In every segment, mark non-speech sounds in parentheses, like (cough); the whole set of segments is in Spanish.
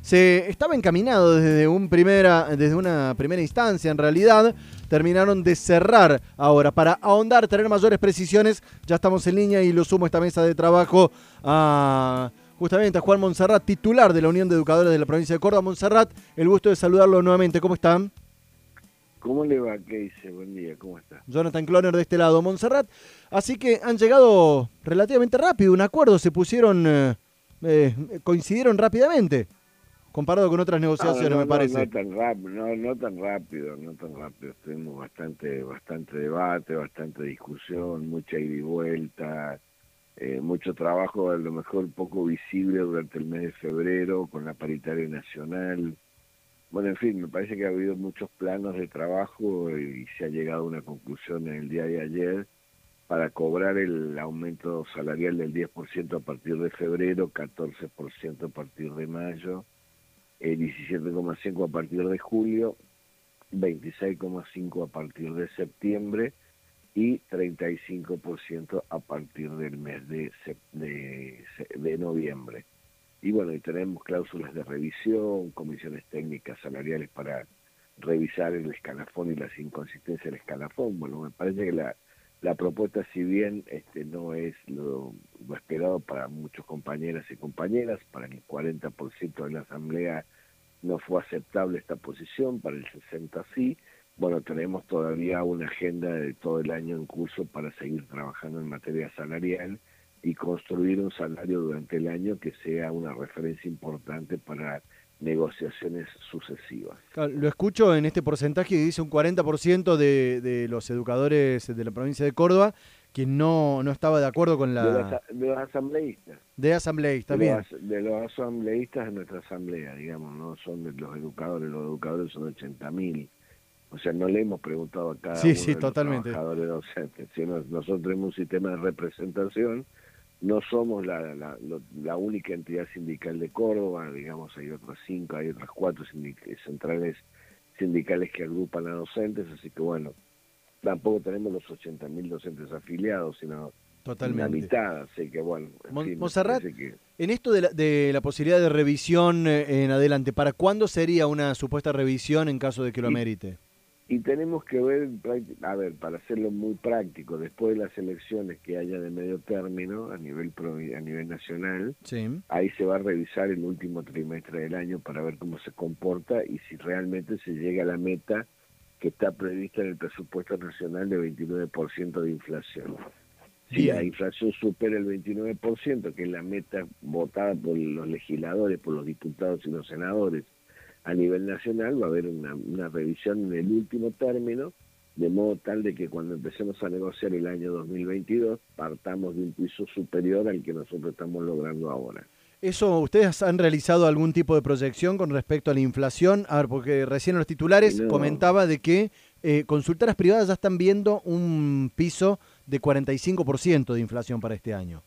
Se estaba encaminado desde, un primera, desde una primera instancia, en realidad, terminaron de cerrar ahora. Para ahondar, tener mayores precisiones, ya estamos en línea y lo sumo a esta mesa de trabajo a justamente a Juan Monserrat, titular de la Unión de Educadores de la provincia de Córdoba. Monserrat, el gusto de saludarlo nuevamente. ¿Cómo están? ¿Cómo le va? ¿Qué dice? Buen día, ¿cómo está? Jonathan Cloner de este lado, Monserrat. Así que han llegado relativamente rápido, un acuerdo, se pusieron... Eh, eh, coincidieron rápidamente, comparado con otras negociaciones, me parece. No, tan rápido, no, no tan rápido, no tan rápido. Tuvimos bastante, bastante debate, bastante discusión, mucha ida y vuelta, eh, mucho trabajo, a lo mejor poco visible durante el mes de febrero con la paritaria nacional. Bueno, en fin, me parece que ha habido muchos planos de trabajo y se ha llegado a una conclusión en el día de ayer para cobrar el aumento salarial del 10% a partir de febrero, 14% a partir de mayo, 17,5% a partir de julio, 26,5% a partir de septiembre y 35% a partir del mes de, de, de noviembre. Y bueno, y tenemos cláusulas de revisión, comisiones técnicas salariales para revisar el escalafón y las inconsistencias del escalafón. Bueno, me parece que la la propuesta, si bien este, no es lo, esperado para muchos compañeras y compañeras, para el 40% de la Asamblea no fue aceptable esta posición, para el 60% sí. Bueno, tenemos todavía una agenda de todo el año en curso para seguir trabajando en materia salarial y construir un salario durante el año que sea una referencia importante para negociaciones sucesivas. lo escucho en este porcentaje que dice un 40% de, de los educadores de la provincia de Córdoba que no, no estaba de acuerdo con la... De los, asambleístas. De asambleístas, bien. de los asambleístas de nuestra asamblea, digamos, no son de los educadores, los educadores son 80.000. O sea, no le hemos preguntado a cada sí, uno sí, de totalmente. los trabajadores docentes, sino nosotros tenemos un sistema de representación no somos la, la, única entidad sindical de Córdoba, digamos, hay otras cinco, hay otras cuatro centrales sindicales que agrupan a docentes, así que bueno, tampoco tenemos los 80.000 docentes afiliados, sino Totalmente. la mitad, así que bueno. En, en esto de la, de la, posibilidad de revisión eh, en adelante, ¿para cuándo sería una supuesta revisión en caso de que lo amerite? Y tenemos que ver, a ver, para hacerlo muy práctico, después de las elecciones que haya de medio término a nivel a nivel nacional, ahí se va a revisar el último trimestre del año para ver cómo se comporta y si realmente se llega a la meta que está prevista en el presupuesto nacional de 29% de inflación. Si la inflación supera el 29%, que es la meta votada por los legisladores, por los diputados y los senadores, a nivel nacional va a haber una, revisión en el último término, de modo tal de que cuando empecemos a negociar el año 2022 partamos de un piso superior al que nosotros estamos logrando ahora. ¿Eso ustedes han realizado algún tipo de proyección con respecto a la inflación? A ver, porque recién en los titulares comentaba de que eh, consultoras privadas ya están viendo un piso de 45% de inflación para este año.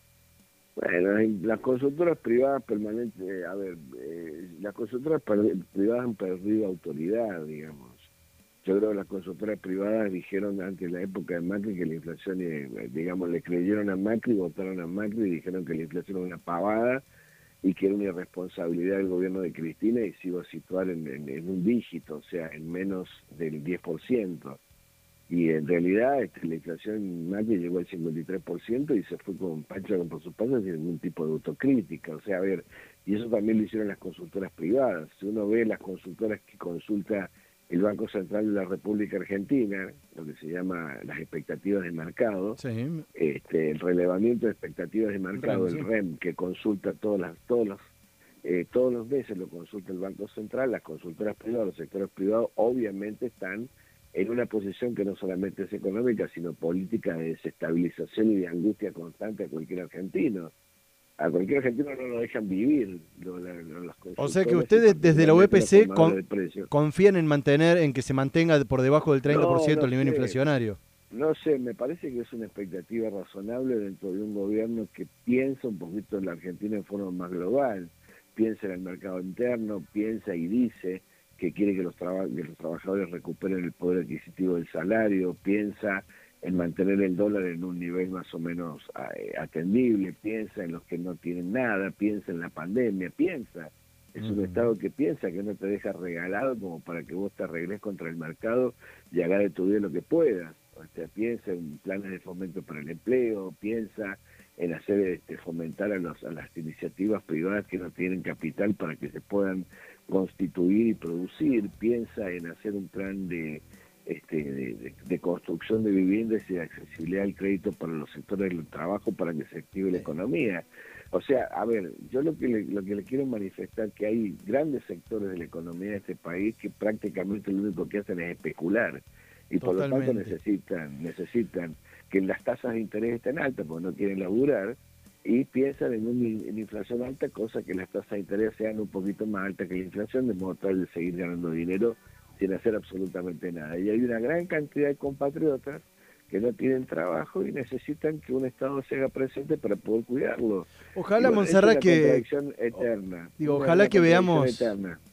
Bueno, las consultoras privadas permanentes, a ver, eh, las consultoras privadas han perdido autoridad, digamos. Yo creo que las consultoras privadas dijeron antes de la época de Macri que la inflación, eh, digamos, le creyeron a Macri, votaron a Macri y dijeron que la inflación era una pavada y que era una irresponsabilidad del gobierno de Cristina y se iba a situar en, en un dígito, o sea, en menos del 10% y en realidad este, la inflación Macri llegó al 53% y se fue con Pancho con por sus pasos sin ningún tipo de autocrítica. O sea, a ver, y eso también lo hicieron las consultoras privadas. Si uno ve las consultoras que consulta el Banco Central de la República Argentina, lo que se llama las expectativas de mercado, este, el relevamiento de expectativas de mercado, el REM, que consulta todas las, todos los eh, todos los meses lo consulta el Banco Central, las consultoras privadas, los sectores privados, obviamente están en una posición que no solamente es económica, sino política de desestabilización y de angustia constante a cualquier argentino. A cualquier argentino no lo dejan vivir. o sea que ustedes desde la UPC confían en mantener, en que se mantenga por debajo del 30% el nivel inflacionario. No sé, me parece que es una expectativa razonable dentro de un gobierno que piensa un poquito en la Argentina en forma más global, piensa en el mercado interno, piensa y dice que quiere que los, los trabajadores recuperen el poder adquisitivo del salario, piensa en mantener el dólar en un nivel más o menos eh, atendible, piensa en los que no tienen nada, piensa en la pandemia, piensa Es un Estado que piensa que no te deja regalado como para que vos te arregles contra el mercado y hagas de tu vida lo que puedas. O sea, piensa en planes de fomento para el empleo, piensa en hacer este, fomentar a, los, a las iniciativas privadas que no tienen capital para que se puedan constituir y producir, piensa en hacer un plan de, este, de, construcción de viviendas y de accesibilidad al crédito para los sectores del trabajo para que se active la economía. O sea, a ver, yo lo que le, lo que le quiero manifestar que hay grandes sectores de la economía de este país que prácticamente lo único que hacen es especular y por lo tanto necesitan necesitan que las tasas de interés estén altas porque no quieren laburar y piensan en una inflación alta, cosa que las tasas de interés sean un poquito más altas que la inflación, de modo tal de seguir ganando dinero sin hacer absolutamente nada. Y hay una gran cantidad de compatriotas que no tienen trabajo y necesitan que un Estado se haga presente para poder cuidarlo. Ojalá, Monserrat, que... Eterna, digo, ojalá que veamos,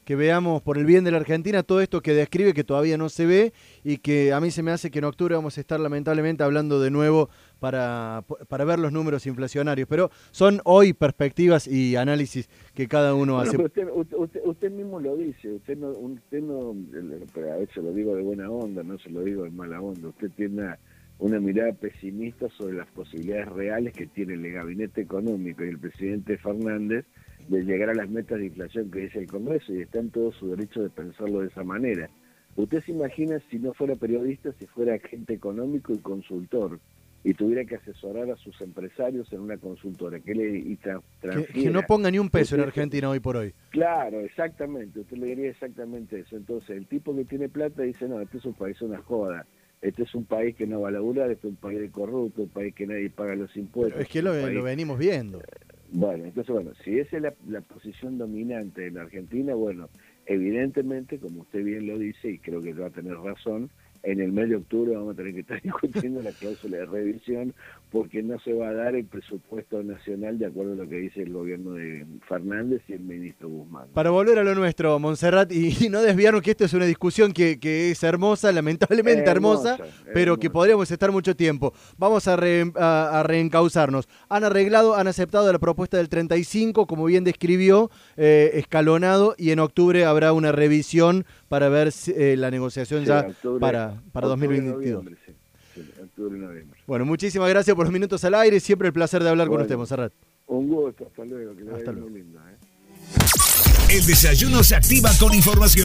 que veamos por el bien de la Argentina todo esto que describe que todavía no se ve y que a mí se me hace que en octubre vamos a estar lamentablemente hablando de nuevo para, para ver los números inflacionarios. Pero son hoy perspectivas y análisis que cada uno hace. Usted, usted, usted, mismo lo dice, usted no, usted no, a veces lo digo de buena onda, no se lo digo de mala onda, usted tiene una una mirada pesimista sobre las posibilidades reales que tiene el gabinete económico y el presidente Fernández de llegar a las metas de inflación que dice el Congreso y está en todo su derecho de pensarlo de esa manera. Usted se imagina si no fuera periodista, si fuera agente económico y consultor y tuviera que asesorar a sus empresarios en una consultora que le y que, no ponga ni un peso en Argentina hoy por hoy. Claro, exactamente, usted le diría exactamente eso. Entonces, el tipo que tiene plata dice, no, este es un país una joda este es un país que no va a laburar, este es un país de corrupto, un país que nadie paga los impuestos. es que lo, venimos viendo. Bueno, entonces, bueno, si esa es la, la, posición dominante en Argentina, bueno, evidentemente, como usted bien lo dice, y creo que va a tener razón, en el mes de octubre vamos a tener que estar (laughs) discutiendo la cláusula de revisión porque no se va a dar el presupuesto nacional de acuerdo a lo que dice el gobierno de Fernández y el ministro Guzmán. Para volver a lo nuestro, Montserrat, y, no desviarnos que esto es una discusión que, es hermosa, lamentablemente hermosa, pero que podríamos estar mucho tiempo. Vamos a, a, reencauzarnos. Han arreglado, han aceptado la propuesta del 35, como bien describió, eh, escalonado, y en octubre habrá una revisión para ver eh, la negociación ya para para, 2022. Bueno, muchísimas gracias por los minutos al aire. Siempre el placer de hablar con usted, Monserrat. Un gusto, hasta luego. Que hasta luego. Lindo, ¿eh? El desayuno se activa con información.